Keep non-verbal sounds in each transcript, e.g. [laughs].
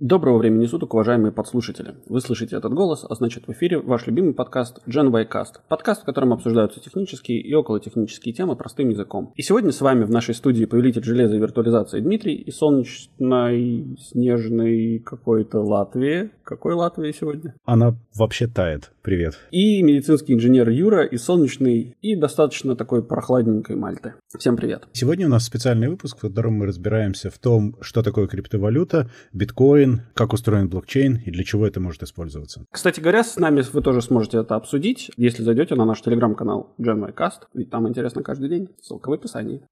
Доброго времени суток, уважаемые подслушатели. Вы слышите этот голос, а значит в эфире ваш любимый подкаст Gen y Cast. Подкаст, в котором обсуждаются технические и околотехнические темы простым языком. И сегодня с вами в нашей студии повелитель железа и виртуализации Дмитрий и солнечной, снежной какой-то Латвии. Какой Латвии сегодня? Она вообще тает. Привет. И медицинский инженер Юра из солнечной и достаточно такой прохладненькой Мальты. Всем привет. Сегодня у нас специальный выпуск, в котором мы разбираемся в том, что такое криптовалюта, биткоин, устроен, как устроен блокчейн и для чего это может использоваться. Кстати говоря, с нами вы тоже сможете это обсудить, если зайдете на наш телеграм-канал GenYcast, ведь там интересно каждый день. Ссылка в описании.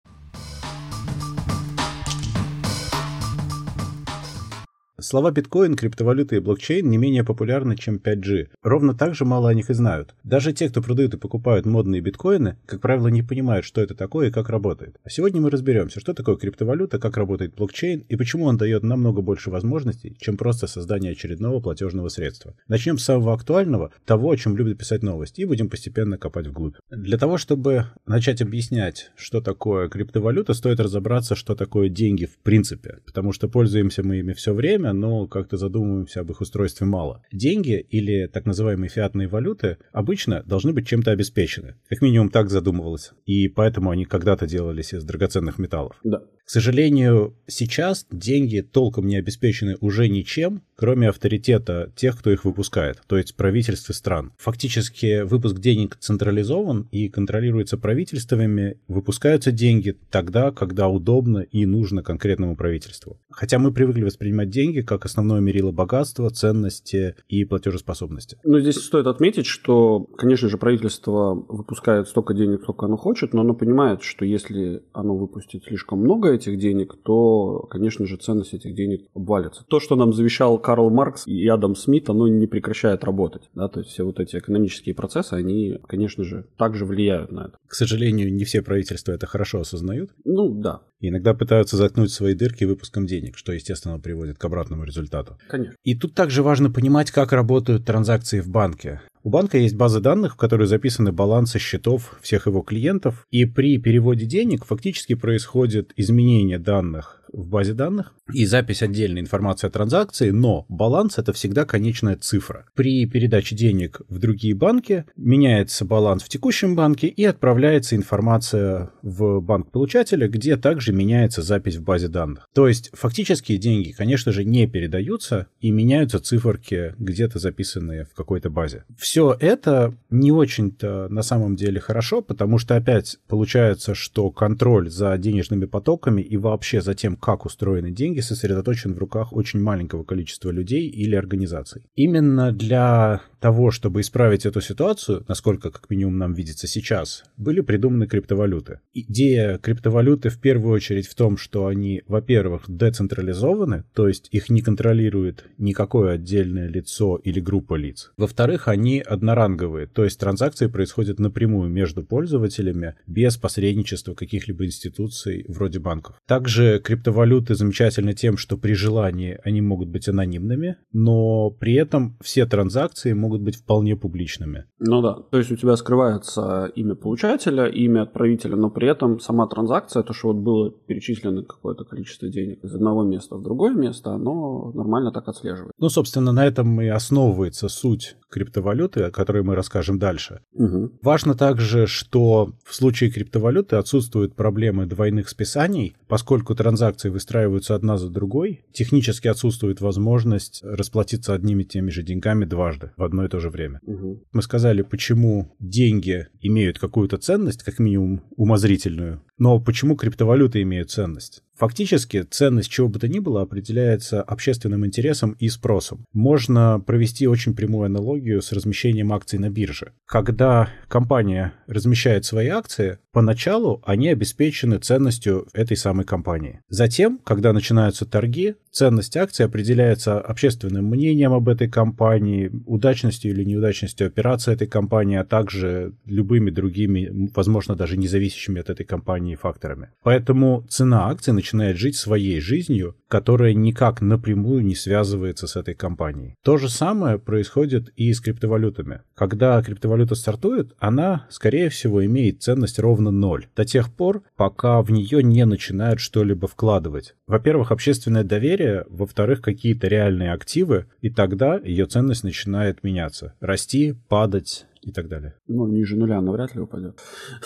Слова биткоин, криптовалюта и блокчейн не менее популярны, чем 5G. Ровно так же мало о них и знают. Даже те, кто продают и покупают модные биткоины, как правило, не понимают, что это такое и как работает. А сегодня мы разберемся, что такое криптовалюта, как работает блокчейн и почему он дает намного больше возможностей, чем просто создание очередного платежного средства. Начнем с самого актуального, того, о чем любят писать новости, и будем постепенно копать вглубь. Для того, чтобы начать объяснять, что такое криптовалюта, стоит разобраться, что такое деньги в принципе, потому что пользуемся мы ими все время, но как-то задумываемся об их устройстве мало. Деньги или так называемые фиатные валюты обычно должны быть чем-то обеспечены. Как минимум так задумывалось. И поэтому они когда-то делались из драгоценных металлов. Да. К сожалению, сейчас деньги толком не обеспечены уже ничем, кроме авторитета тех, кто их выпускает, то есть правительств стран. Фактически выпуск денег централизован и контролируется правительствами. Выпускаются деньги тогда, когда удобно и нужно конкретному правительству. Хотя мы привыкли воспринимать деньги как основное мерило богатства, ценности и платежеспособности. Но здесь стоит отметить, что, конечно же, правительство выпускает столько денег, сколько оно хочет, но оно понимает, что если оно выпустит слишком много этих денег, то, конечно же, ценность этих денег обвалится. То, что нам завещал Карл Маркс и Адам Смит, оно не прекращает работать. Да? То есть все вот эти экономические процессы, они, конечно же, также влияют на это. К сожалению, не все правительства это хорошо осознают. Ну, да. И иногда пытаются заткнуть свои дырки выпуском денег, что, естественно, приводит к обратному результату. Конечно. И тут также важно понимать, как работают транзакции в банке. У банка есть база данных, в которой записаны балансы счетов всех его клиентов, и при переводе денег фактически происходит изменение данных в базе данных и запись отдельной информации о транзакции, но баланс это всегда конечная цифра. При передаче денег в другие банки меняется баланс в текущем банке и отправляется информация в банк получателя, где также меняется запись в базе данных. То есть фактически деньги, конечно же, не передаются и меняются циферки где-то записанные в какой-то базе. Все это не очень-то на самом деле хорошо, потому что опять получается, что контроль за денежными потоками и вообще за тем, как устроены деньги, сосредоточен в руках очень маленького количества людей или организаций. Именно для того, чтобы исправить эту ситуацию, насколько как минимум нам видится сейчас, были придуманы криптовалюты. Идея криптовалюты в первую очередь в том, что они, во-первых, децентрализованы, то есть их не контролирует никакое отдельное лицо или группа лиц. Во-вторых, они одноранговые, то есть транзакции происходят напрямую между пользователями без посредничества каких-либо институций вроде банков. Также криптовалюты замечательны тем, что при желании они могут быть анонимными, но при этом все транзакции могут могут быть вполне публичными. Ну да, то есть у тебя скрывается имя получателя, имя отправителя, но при этом сама транзакция, то, что вот было перечислено какое-то количество денег из одного места в другое место, оно нормально так отслеживает. Ну, собственно, на этом и основывается суть криптовалюты, о которой мы расскажем дальше. Угу. Важно также, что в случае криптовалюты отсутствуют проблемы двойных списаний, поскольку транзакции выстраиваются одна за другой, технически отсутствует возможность расплатиться одними и теми же деньгами дважды в одно и то же время. Угу. Мы сказали, почему деньги имеют какую-то ценность, как минимум умозрительную, но почему криптовалюты имеют ценность? Фактически ценность чего бы то ни было определяется общественным интересом и спросом. Можно провести очень прямую аналогию с размещением акций на бирже. Когда компания размещает свои акции, поначалу они обеспечены ценностью этой самой компании. Затем, когда начинаются торги, ценность акций определяется общественным мнением об этой компании, удачностью или неудачностью операции этой компании, а также любыми другими, возможно, даже независящими от этой компании факторами. Поэтому цена акций начинает начинает жить своей жизнью, которая никак напрямую не связывается с этой компанией. То же самое происходит и с криптовалютами. Когда криптовалюта стартует, она, скорее всего, имеет ценность ровно ноль. До тех пор, пока в нее не начинают что-либо вкладывать. Во-первых, общественное доверие, во-вторых, какие-то реальные активы, и тогда ее ценность начинает меняться. Расти, падать, и так далее. Ну, ниже нуля она вряд ли упадет.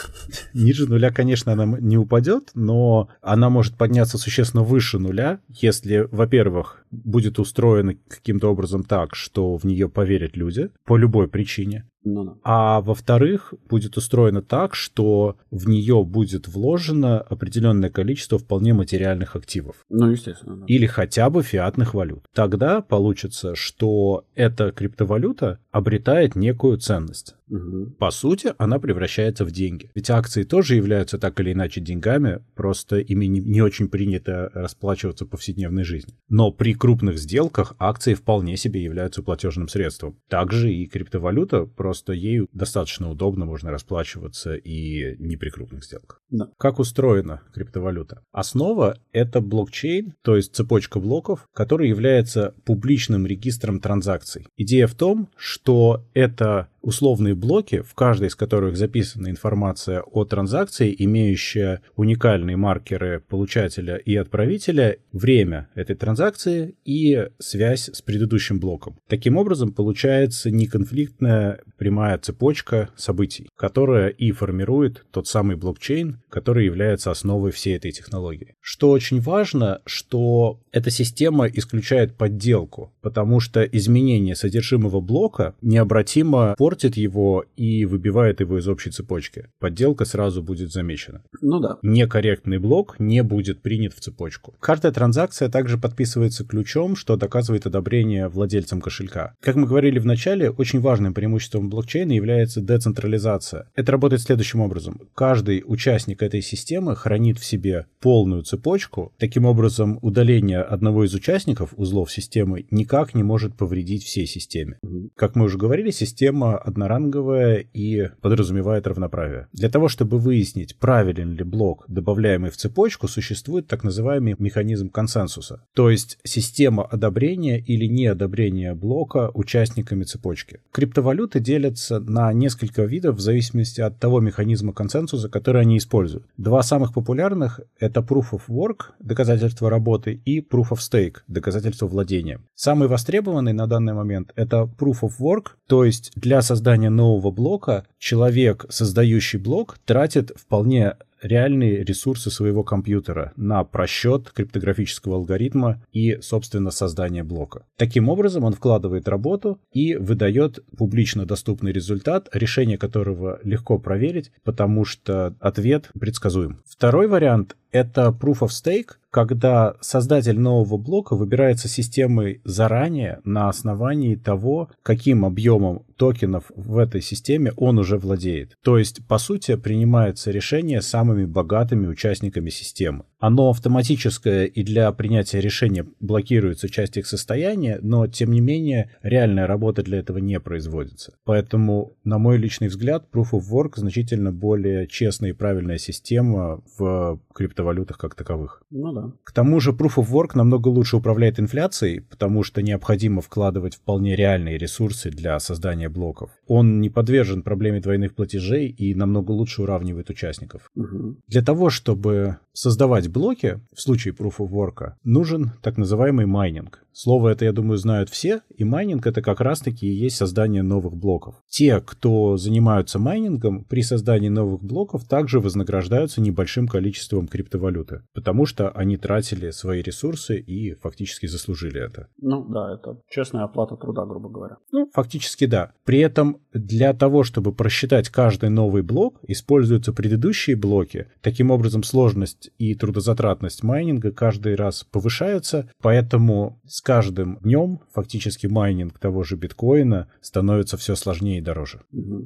[laughs] Ниже нуля, конечно, она не упадет, но она может подняться существенно выше нуля, если, во-первых, будет устроена каким-то образом так, что в нее поверят люди по любой причине. Ну, да. А во-вторых, будет устроено так, что в нее будет вложено определенное количество вполне материальных активов. Ну, естественно. Да. Или хотя бы фиатных валют. Тогда получится, что эта криптовалюта обретает некую ценность. Угу. По сути, она превращается в деньги. Ведь акции тоже являются так или иначе деньгами, просто ими не, не очень принято расплачиваться в повседневной жизни. Но при крупных сделках акции вполне себе являются платежным средством. Также и криптовалюта, просто ею достаточно удобно можно расплачиваться и не при крупных сделках. Да. Как устроена криптовалюта? Основа — это блокчейн, то есть цепочка блоков, который является публичным регистром транзакций. Идея в том, что это условные блоки, в каждой из которых записана информация о транзакции, имеющая уникальные маркеры получателя и отправителя, время этой транзакции и связь с предыдущим блоком. Таким образом, получается неконфликтная прямая цепочка событий, которая и формирует тот самый блокчейн, который является основой всей этой технологии. Что очень важно, что эта система исключает подделку, потому что изменение содержимого блока необратимо портит его и выбивает его из общей цепочки. Подделка сразу будет замечена. Ну да. Некорректный блок не будет принят в цепочку. Каждая транзакция также подписывается ключом, что доказывает одобрение владельцам кошелька. Как мы говорили в начале, очень важным преимуществом блокчейна является децентрализация. Это работает следующим образом. Каждый участник этой системы хранит в себе полную цепочку. Таким образом, удаление одного из участников узлов системы никак не может повредить всей системе. Как мы уже говорили, система одноранговая и подразумевает равноправие. Для того, чтобы выяснить, правилен ли блок, добавляемый в цепочку, существует так называемый механизм консенсуса, то есть система одобрения или неодобрения блока участниками цепочки. Криптовалюты делятся на несколько видов в зависимости от того механизма консенсуса, который они используют. Два самых популярных — это Proof of Work, доказательство работы, и Proof of Stake, доказательство владения. Самый востребованный на данный момент — это Proof of Work, то есть для создания нового блока человек, создающий блок, тратит вполне реальные ресурсы своего компьютера на просчет криптографического алгоритма и, собственно, создание блока. Таким образом, он вкладывает работу и выдает публично доступный результат, решение которого легко проверить, потому что ответ предсказуем. Второй вариант — это Proof of Stake, когда создатель нового блока выбирается системой заранее на основании того, каким объемом токенов в этой системе он уже владеет. То есть, по сути, принимается решение самыми богатыми участниками системы. Оно автоматическое и для принятия решения блокируется часть их состояния, но, тем не менее, реальная работа для этого не производится. Поэтому, на мой личный взгляд, Proof of Work значительно более честная и правильная система в криптовалютах как таковых. Ну да. К тому же Proof of Work намного лучше управляет инфляцией, потому что необходимо вкладывать вполне реальные ресурсы для создания блоков. Он не подвержен проблеме двойных платежей и намного лучше уравнивает участников. Угу. Для того, чтобы создавать блоки, в случае Proof of Work, нужен так называемый майнинг. Слово это, я думаю, знают все, и майнинг это как раз-таки и есть создание новых блоков. Те, кто занимаются майнингом, при создании новых блоков также вознаграждаются небольшим количеством криптовалюты, потому что они тратили свои ресурсы и фактически заслужили это. Ну да, это честная оплата труда, грубо говоря. Ну, фактически да. При этом для того, чтобы просчитать каждый новый блок, используются предыдущие блоки. Таким образом, сложность и трудозатратность майнинга каждый раз повышаются, поэтому с каждым днем фактически майнинг того же биткоина становится все сложнее и дороже.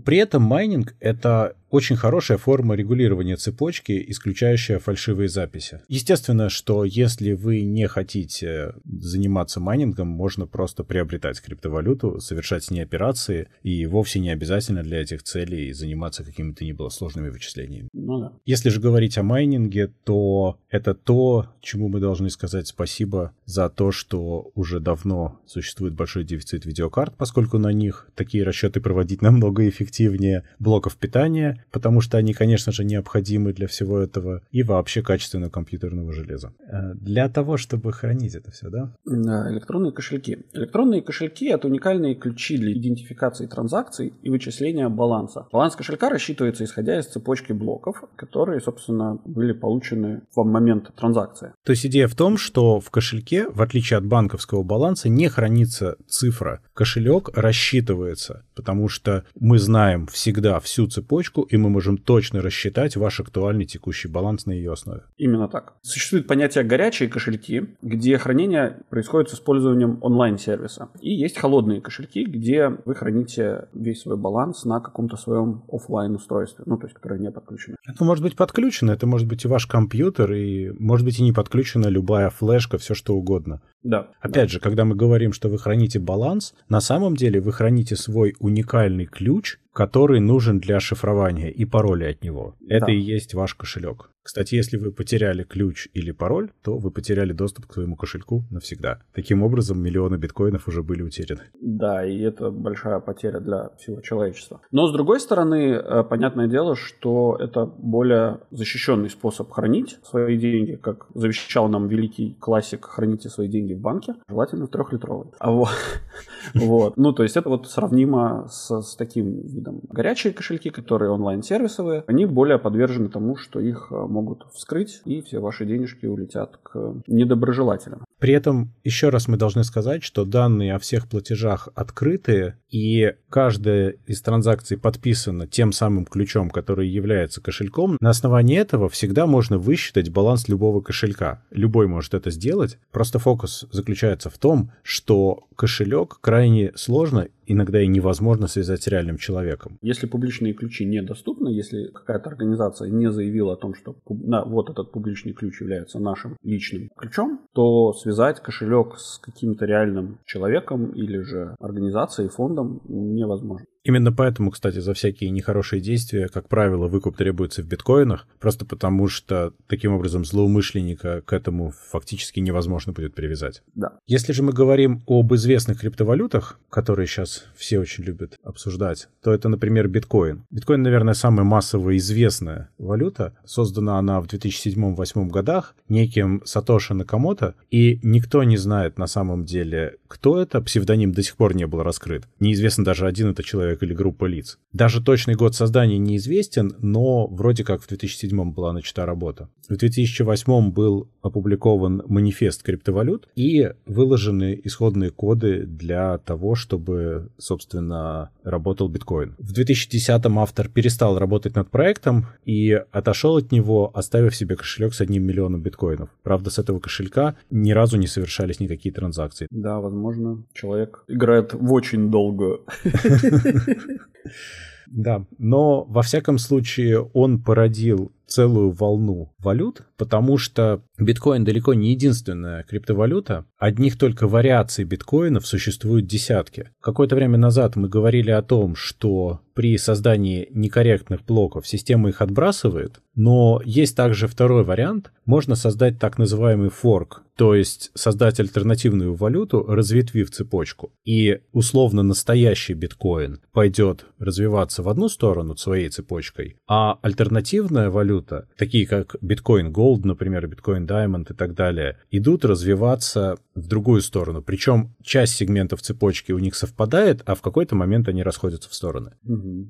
При этом майнинг — это очень хорошая форма регулирования цепочки, исключающая фальшивые записи. Естественно, что если вы не хотите заниматься майнингом, можно просто приобретать криптовалюту, совершать с ней операции, и вовсе не обязательно для этих целей заниматься какими-то не было сложными вычислениями. Ну да. Если же говорить о майнинге, то это то, чему мы должны сказать спасибо за то, что уже давно существует большой дефицит видеокарт, поскольку на них такие расчеты проводить намного эффективнее блоков питания, потому что они, конечно же, необходимы для всего этого, и вообще качественного компьютерного железа. Э, для того, чтобы хранить это все, да? Да, электронные кошельки. Электронные кошельки — это уникальные ключи для идентификации транзакций и вычисления баланса. Баланс кошелька рассчитывается исходя из цепочки блоков, которые, собственно, были получены в момент транзакции. То есть идея в том, что в кошельке, в отличие от банковского баланса, не хранится цифра. Кошелек рассчитывается, потому что мы знаем всегда всю цепочку, и мы можем точно рассчитать ваш актуальный текущий баланс на ее основе. Именно так. Существует понятие горячие кошельки, где хранение происходит с использованием онлайн-сервиса. И есть холодные кошельки, где вы храните весь свой баланс на каком-то своем офлайн устройстве, ну, то есть, которое не подключено. Это может быть подключено, это может быть и ваш компьютер, и может быть и не подключена любая флешка, все что угодно. Да. Опять да. же, когда мы говорим, что вы храните баланс, на самом деле вы храните свой уникальный ключ, который нужен для шифрования и пароли от него. Это Да. и есть ваш кошелек. Кстати, если вы потеряли ключ или пароль, то вы потеряли доступ к своему кошельку навсегда. Таким образом, миллионы биткоинов уже были утеряны. Да, и это большая потеря для всего человечества. Но с другой стороны, э, понятное дело, что это более защищенный способ хранить свои деньги, как завещал нам великий классик «Храните свои деньги в банке», желательно в трехлитровой. А вот, [laughs] вот. Ну, то есть это вот сравнимо с, с таким видом. Горячие кошельки, которые онлайн-сервисовые, они более подвержены тому, что их э, могут вскрыть, и все ваши денежки улетят к недоброжелателям. При этом еще раз мы должны сказать, что данные о всех платежах открытые, и каждая из транзакций подписана тем самым ключом, который является кошельком. На основании этого всегда можно высчитать баланс любого кошелька. Любой может это сделать. Просто фокус заключается в том, что кошелек крайне сложно иногда и невозможно связать с реальным человеком. Если публичные ключи недоступны, если какая-то организация не заявила о том, что на, вот этот публичный ключ является нашим личным ключом, то связать кошелек с каким-то реальным человеком или же организацией, фондом невозможно. Именно поэтому, кстати, за всякие нехорошие действия, как правило, выкуп требуется в биткоинах, просто потому что таким образом злоумышленника к этому фактически невозможно будет привязать. Да. Если же мы говорим об известных криптовалютах, которые сейчас все очень любят обсуждать, то это, например, биткоин. Биткоин, наверное, самая массово известная валюта. Создана она в 2007-2008 годах неким Сатоши Накамото, и никто не знает на самом деле, кто это. Псевдоним до сих пор не был раскрыт. Неизвестно даже один это человек или группа лиц. Даже точный год создания неизвестен, но вроде как в 2007 была начата работа. В 2008 был опубликован манифест криптовалют и выложены исходные коды для того, чтобы, собственно, работал биткоин. В 2010 автор перестал работать над проектом и отошел от него, оставив себе кошелек с одним миллионом биткоинов. Правда, с этого кошелька ни разу не совершались никакие транзакции. Да, возможно, человек играет в очень долгую. [laughs] Да, но во всяком случае он породил целую волну валют, потому что биткоин далеко не единственная криптовалюта. Одних только вариаций биткоинов существуют десятки. Какое-то время назад мы говорили о том, что при создании некорректных блоков система их отбрасывает, но есть также второй вариант. Можно создать так называемый форк, то есть создать альтернативную валюту, разветвив цепочку. И условно настоящий биткоин пойдет развиваться в одну сторону своей цепочкой, а альтернативная валюта, такие как биткоин Gold, например, биткоин Diamond и так далее, идут развиваться в другую сторону. Причем часть сегментов цепочки у них совпадает, а в какой-то момент они расходятся в стороны.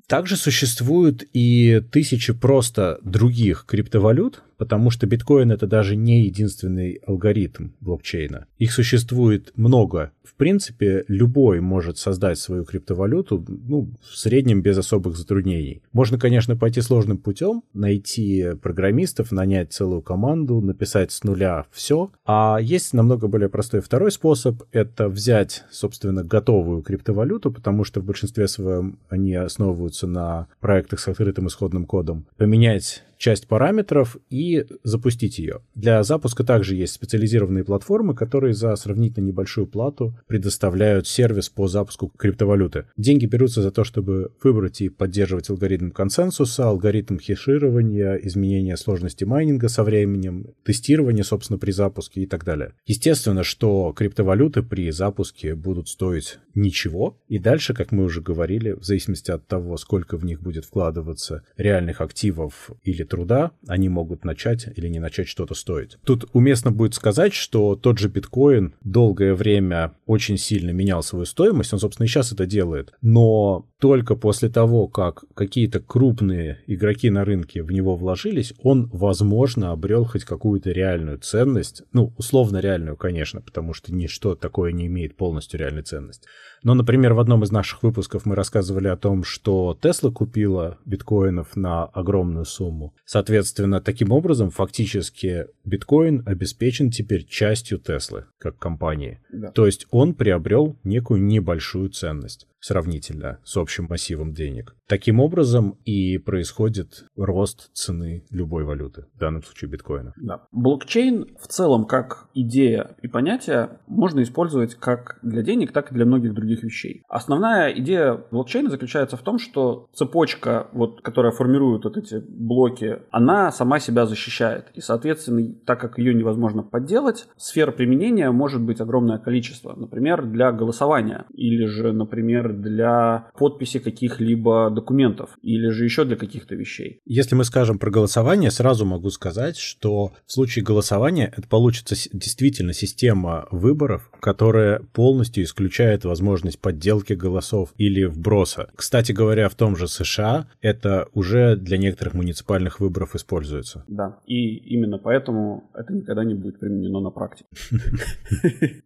Также существуют и тысячи просто других криптовалют, потому что биткоин это даже не единственный алгоритм блокчейна. Их существует много. В принципе, любой может создать свою криптовалюту, ну, в среднем без особых затруднений. Можно, конечно, пойти сложным путем, найти программистов, нанять целую команду, написать с нуля все. А есть намного более простой второй способ — это взять, собственно, готовую криптовалюту, потому что в большинстве своем они основываются на проектах с открытым исходным кодом, поменять часть параметров и запустить ее. Для запуска также есть специализированные платформы, которые за сравнительно небольшую плату предоставляют сервис по запуску криптовалюты. Деньги берутся за то, чтобы выбрать и поддерживать алгоритм консенсуса, алгоритм хеширования, изменения сложности майнинга со временем, тестирование, собственно, при запуске и так далее. Естественно, что криптовалюты при запуске будут стоить ничего, и дальше, как мы уже говорили, в зависимости от того, сколько в них будет вкладываться реальных активов или труда, они могут начать или не начать что-то стоить. Тут уместно будет сказать, что тот же биткоин долгое время очень сильно менял свою стоимость, он, собственно, и сейчас это делает, но только после того, как какие-то крупные игроки на рынке в него вложились, он, возможно, обрел хоть какую-то реальную ценность, ну, условно реальную, конечно, потому что ничто такое не имеет полностью реальной ценности. Но, например, в одном из наших выпусков мы рассказывали о том, что Тесла купила биткоинов на огромную сумму. Соответственно, таким образом, фактически биткоин обеспечен теперь частью Теслы как компании. Да. То есть он приобрел некую небольшую ценность сравнительно с общим массивом денег. Таким образом и происходит рост цены любой валюты, в данном случае биткоина. Да. Блокчейн в целом как идея и понятие можно использовать как для денег, так и для многих других вещей. Основная идея блокчейна заключается в том, что цепочка, вот, которая формирует вот эти блоки, она сама себя защищает. И, соответственно, так как ее невозможно подделать, сфер применения может быть огромное количество. Например, для голосования или же, например, для подписи каких-либо документов или же еще для каких-то вещей. Если мы скажем про голосование, сразу могу сказать, что в случае голосования это получится действительно система выборов, которая полностью исключает возможность подделки голосов или вброса. Кстати говоря, в том же США это уже для некоторых муниципальных выборов используется. Да, и именно поэтому это никогда не будет применено на практике. [laughs]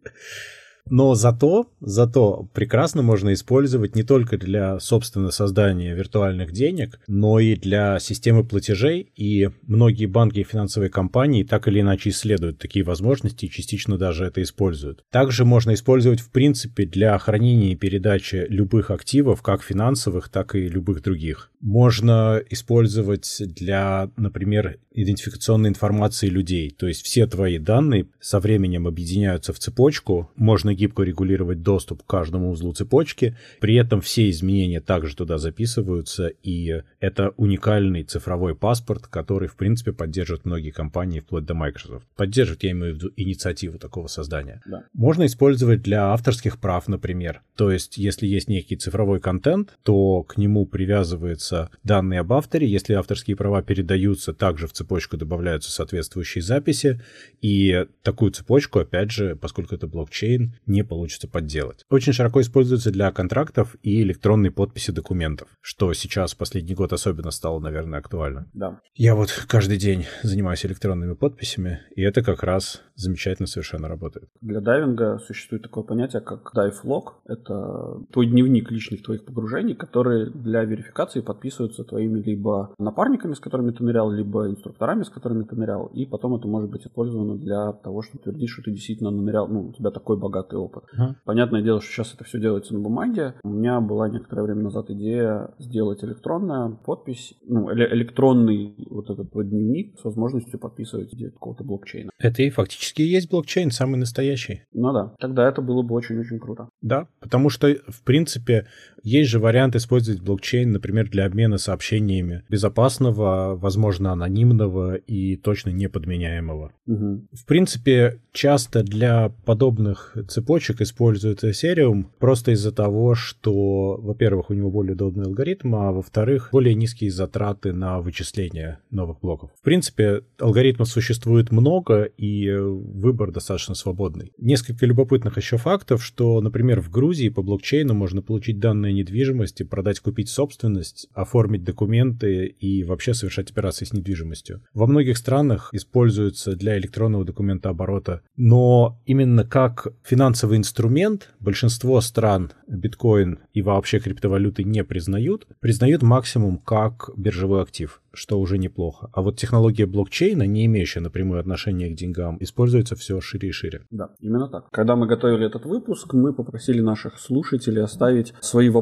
Но зато, зато прекрасно можно использовать не только для, собственно, создания виртуальных денег, но и для системы платежей, и многие банки и финансовые компании так или иначе исследуют такие возможности и частично даже это используют. Также можно использовать, в принципе, для хранения и передачи любых активов, как финансовых, так и любых других. Можно использовать для, например, идентификационной информации людей. То есть все твои данные со временем объединяются в цепочку, можно гибко регулировать доступ к каждому узлу цепочки, при этом все изменения также туда записываются, и это уникальный цифровой паспорт, который, в принципе, поддерживают многие компании, вплоть до Microsoft. Поддерживают, я имею в виду, инициативу такого создания. Да. Можно использовать для авторских прав, например. То есть, если есть некий цифровой контент, то к нему привязываются данные об авторе, если авторские права передаются также в цепочку добавляются соответствующие записи, и такую цепочку, опять же, поскольку это блокчейн, не получится подделать. Очень широко используется для контрактов и электронной подписи документов, что сейчас последний год особенно стало, наверное, актуально. Да. Я вот каждый день занимаюсь электронными подписями, и это как раз замечательно совершенно работает. Для дайвинга существует такое понятие, как дайв-лог. Это твой дневник личных твоих погружений, которые для верификации подписываются твоими либо напарниками, с которыми ты нырял, либо инструкторами с которыми ты нырял, и потом это может быть использовано для того, чтобы твердить, что ты действительно нырял, ну, у тебя такой богатый опыт. Uh-huh. Понятное дело, что сейчас это все делается на бумаге. У меня была некоторое время назад идея сделать электронную подпись, ну, электронный вот этот вот дневник с возможностью подписывать какого-то блокчейна. Это и фактически есть блокчейн, самый настоящий. Ну да, тогда это было бы очень-очень круто. Да, потому что, в принципе, есть же вариант использовать блокчейн, например, для обмена сообщениями безопасного, возможно, анонимного, и точно неподменяемого. Угу. В принципе, часто для подобных цепочек используют Ethereum просто из-за того, что, во-первых, у него более удобный алгоритм, а во-вторых, более низкие затраты на вычисление новых блоков. В принципе, алгоритмов существует много, и выбор достаточно свободный. Несколько любопытных еще фактов, что, например, в Грузии по блокчейну можно получить данные недвижимости, продать, купить собственность, оформить документы и вообще совершать операции с недвижимостью. Во многих странах используется для электронного документа оборота, но именно как финансовый инструмент большинство стран биткоин и вообще криптовалюты не признают, признают максимум как биржевой актив что уже неплохо. А вот технология блокчейна, не имеющая напрямую отношения к деньгам, используется все шире и шире. Да, именно так. Когда мы готовили этот выпуск, мы попросили наших слушателей оставить свои вопросы,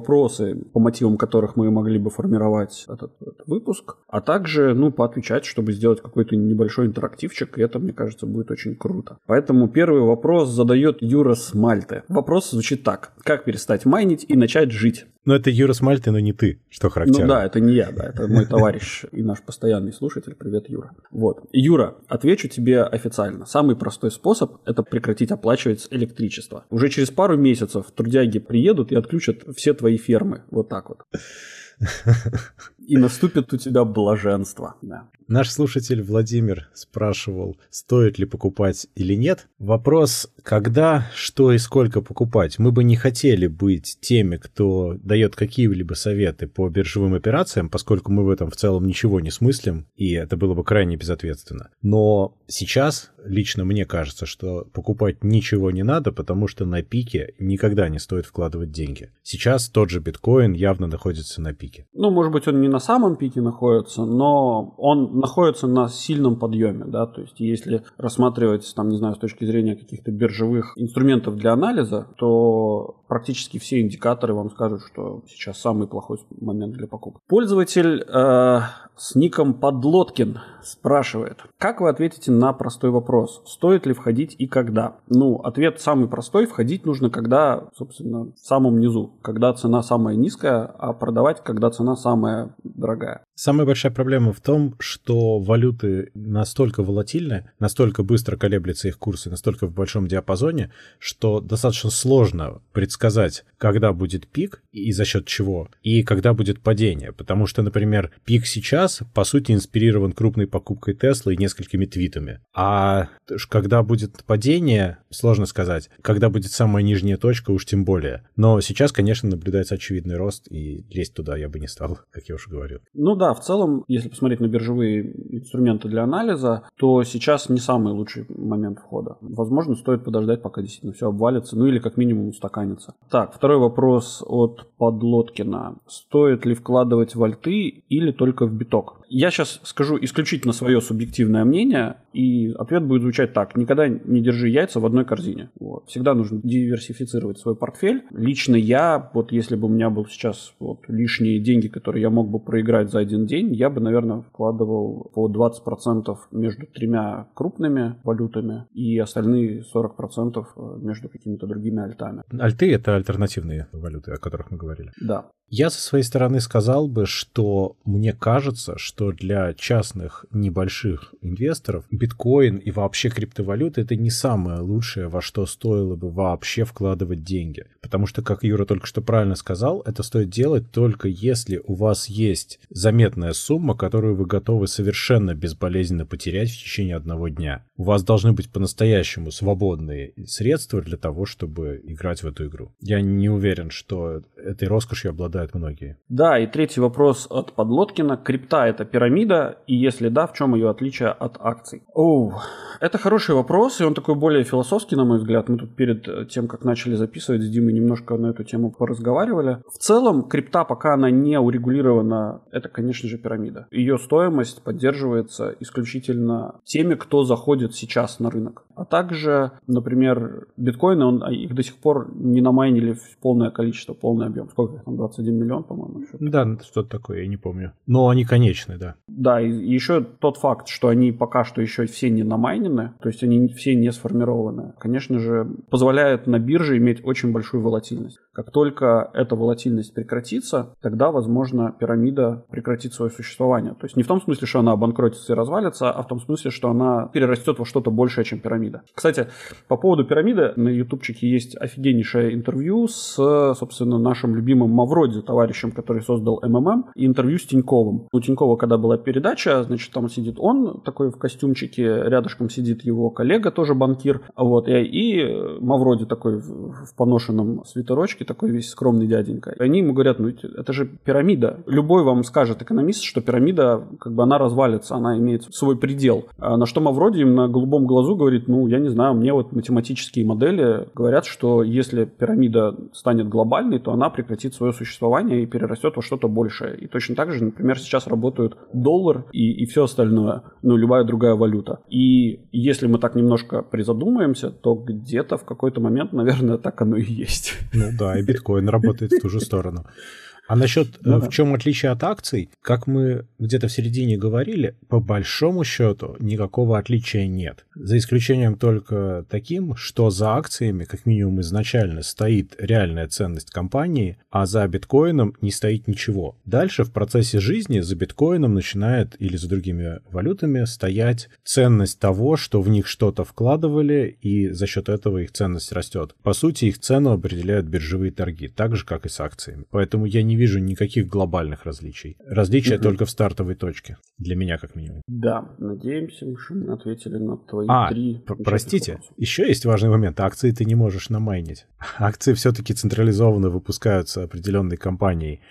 по мотивам которых мы могли бы формировать этот, этот выпуск, а также, ну, поотвечать, чтобы сделать какой-то небольшой интерактивчик, и это, мне кажется, будет очень круто. Поэтому первый вопрос задает Юра с Мальты. Вопрос звучит так. Как перестать майнить и начать жить? Ну, это Юра с Мальты, но не ты, что характерно. Ну да, это не я, да, это мой товарищ и наш постоянный слушатель. Привет, Юра. Вот. Юра, отвечу тебе официально. Самый простой способ – это прекратить оплачивать электричество. Уже через пару месяцев трудяги приедут и отключат все твои фермы. Вот так вот. [laughs] И наступит у тебя блаженство. Да. Наш слушатель Владимир спрашивал, стоит ли покупать или нет. Вопрос, когда, что и сколько покупать. Мы бы не хотели быть теми, кто дает какие-либо советы по биржевым операциям, поскольку мы в этом в целом ничего не смыслим, и это было бы крайне безответственно. Но сейчас лично мне кажется, что покупать ничего не надо, потому что на пике никогда не стоит вкладывать деньги. Сейчас тот же биткоин явно находится на пике. Ну, может быть, он не на самом пике находится, но он находится на сильном подъеме, да, то есть если рассматривать, там, не знаю, с точки зрения каких-то биржевых инструментов для анализа, то практически все индикаторы вам скажут, что сейчас самый плохой момент для покупки. Пользователь э, с ником Подлоткин спрашивает, как вы ответите на простой вопрос, стоит ли входить и когда? Ну, ответ самый простой, входить нужно, когда, собственно, в самом низу, когда цена самая низкая, а продавать, когда цена самая дорогая. Самая большая проблема в том, что валюты настолько волатильны, настолько быстро колеблются их курсы, настолько в большом диапазоне, что достаточно сложно предсказать, когда будет пик и за счет чего, и когда будет падение. Потому что, например, пик сейчас, по сути, инспирирован крупной покупкой Теслы и несколькими твитами. А когда будет падение, сложно сказать. Когда будет самая нижняя точка, уж тем более. Но сейчас, конечно, наблюдается очевидный рост, и лезть туда я бы не стал, [laughs] как я уже говорил. Ну да, в целом, если посмотреть на биржевые инструменты для анализа, то сейчас не самый лучший момент входа. Возможно, стоит подождать, пока действительно все обвалится, ну или как минимум устаканится. Так, второй вопрос от Подлоткина. Стоит ли вкладывать в альты или только в биток? Я сейчас скажу исключительно свое субъективное мнение, и ответ будет звучать так. Никогда не держи яйца в одной корзине. Вот. Всегда нужно диверсифицировать свой портфель. Лично я, вот если бы у меня был сейчас вот лишние деньги, которые я мог бы проиграть за один день, я бы, наверное, вкладывал по 20% между тремя крупными валютами и остальные 40% между какими-то другими альтами. Альты — это альтернативные валюты, о которых мы говорили. Да. Я со своей стороны сказал бы, что мне кажется, что для частных небольших инвесторов биткоин и вообще криптовалюта это не самое лучшее, во что стоило бы вообще вкладывать деньги. Потому что, как Юра только что правильно сказал, это стоит делать только если у вас есть заметная сумма, которую вы готовы совершенно безболезненно потерять в течение одного дня. У вас должны быть по-настоящему свободные средства для того, чтобы играть в эту игру. Я не уверен, что этой роскошью обладают многие. Да, и третий вопрос от Подлоткина. Крипта — это пирамида, и если да, в чем ее отличие от акций? Оу, это хороший вопрос, и он такой более философский, на мой взгляд. Мы тут перед тем, как начали записывать с Димой, немножко на эту тему поразговаривали. В целом, крипта, пока она не урегулирована, это, конечно же, пирамида. Ее стоимость поддерживается исключительно теми, кто заходит сейчас на рынок. А также, например, биткоины, он, а их до сих пор не намайнили в полное количество, полный объем. Сколько их там, 21 миллион, по-моему? Да, что-то такое, я не помню. Но они конечны, да. Да, и еще тот факт, что они пока что еще все не намайнены, то есть они все не сформированы, конечно же, позволяет на бирже иметь очень большую волатильность. Как только эта волатильность прекратится, тогда, возможно, пирамида прекратит свое существование. То есть не в том смысле, что она обанкротится и развалится, а в том смысле, что она перерастет во что-то большее, чем пирамида. Кстати, по поводу пирамиды на ютубчике есть офигеннейшее интервью с, собственно, нашим любимым Мавроди, товарищем, который создал МММ, и интервью с Тиньковым. У Тинькова, когда была передача, значит, там сидит он такой в костюмчике, рядышком сидит его коллега, тоже банкир, вот, и, и Мавроди такой в, в поношенном свитерочке, такой весь скромный дяденька. Они ему говорят, ну это же пирамида. Любой вам скажет экономист, что пирамида, как бы она развалится, она имеет свой предел. А на что Мавроди им на голубом глазу говорит, ну я не знаю, мне вот математические модели говорят, что если пирамида станет глобальной, то она прекратит свое существование и перерастет во что-то большее. И точно так же, например, сейчас работают доллар и, и все остальное, ну, любая другая валюта. И если мы так немножко призадумаемся, то где-то в какой-то момент, наверное, так оно и есть. Ну да, и биткоин работает в ту же сторону. А насчет ну, в чем отличие от акций, как мы где-то в середине говорили, по большому счету никакого отличия нет. За исключением только таким, что за акциями, как минимум изначально, стоит реальная ценность компании, а за биткоином не стоит ничего. Дальше в процессе жизни за биткоином начинает или за другими валютами стоять ценность того, что в них что-то вкладывали, и за счет этого их ценность растет. По сути, их цену определяют биржевые торги, так же, как и с акциями. Поэтому я не вижу никаких глобальных различий. Различия mm-hmm. только в стартовой точке. Для меня, как минимум. Да, надеемся, что мы ответили на твои а, три. Простите, вопросов. еще есть важный момент. Акции ты не можешь намайнить. [laughs] Акции все-таки централизованно выпускаются определенной компанией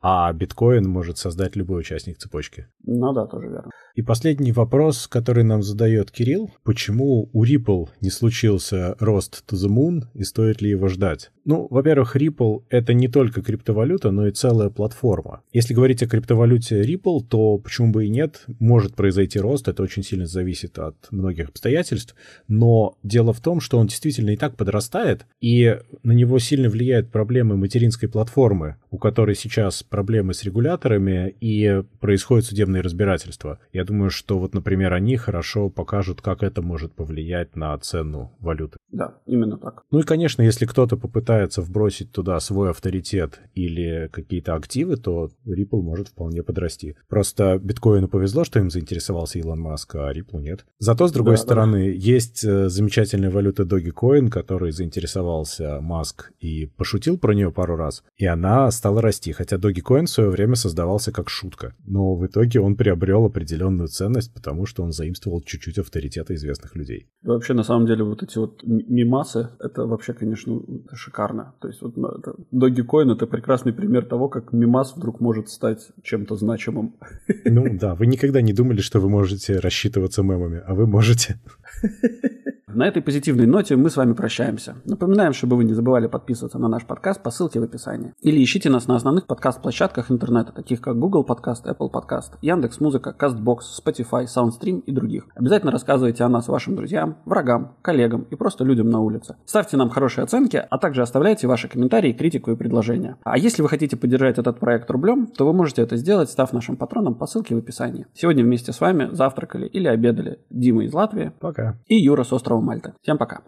а биткоин может создать любой участник цепочки. Ну да, тоже верно. И последний вопрос, который нам задает Кирилл. Почему у Ripple не случился рост to the moon и стоит ли его ждать? Ну, во-первых, Ripple — это не только криптовалюта, но и целая платформа. Если говорить о криптовалюте Ripple, то почему бы и нет, может произойти рост, это очень сильно зависит от многих обстоятельств, но дело в том, что он действительно и так подрастает, и на него сильно влияют проблемы материнской платформы, у которой сейчас проблемы с регуляторами и происходит судебное разбирательство. Я думаю, что вот, например, они хорошо покажут, как это может повлиять на цену валюты. Да, именно так. Ну и, конечно, если кто-то попытается вбросить туда свой авторитет или какие-то активы, то Ripple может вполне подрасти. Просто биткоину повезло, что им заинтересовался Илон Маск, а Ripple нет. Зато, с другой да, стороны, да. есть э, замечательная валюта Dogecoin, которой заинтересовался Маск и пошутил про нее пару раз, и она стала расти, хотя Dogecoin в свое время создавался как шутка. Но в итоге он приобрел определенную ценность, потому что он заимствовал чуть-чуть авторитета известных людей. Вообще, на самом деле, вот эти вот мимасы, это вообще, конечно, это шикарно. То есть вот ну, Dogecoin — это прекрасный пример того, как мимас вдруг может стать чем-то значимым. Ну да, вы никогда не думали, что вы можете рассчитываться мемами, а вы можете. [laughs] На этой позитивной ноте мы с вами прощаемся. Напоминаем, чтобы вы не забывали подписываться на наш подкаст по ссылке в описании. Или ищите нас на основных подкаст-площадках интернета, таких как Google Podcast, Apple Podcast, Яндекс.Музыка, CastBox, Spotify, SoundStream и других. Обязательно рассказывайте о нас вашим друзьям, врагам, коллегам и просто людям на улице. Ставьте нам хорошие оценки, а также оставляйте ваши комментарии, критику и предложения. А если вы хотите поддержать этот проект рублем, то вы можете это сделать, став нашим патроном по ссылке в описании. Сегодня вместе с вами завтракали или обедали Дима из Латвии. Пока. И Юра с острова Мальта. Всем пока.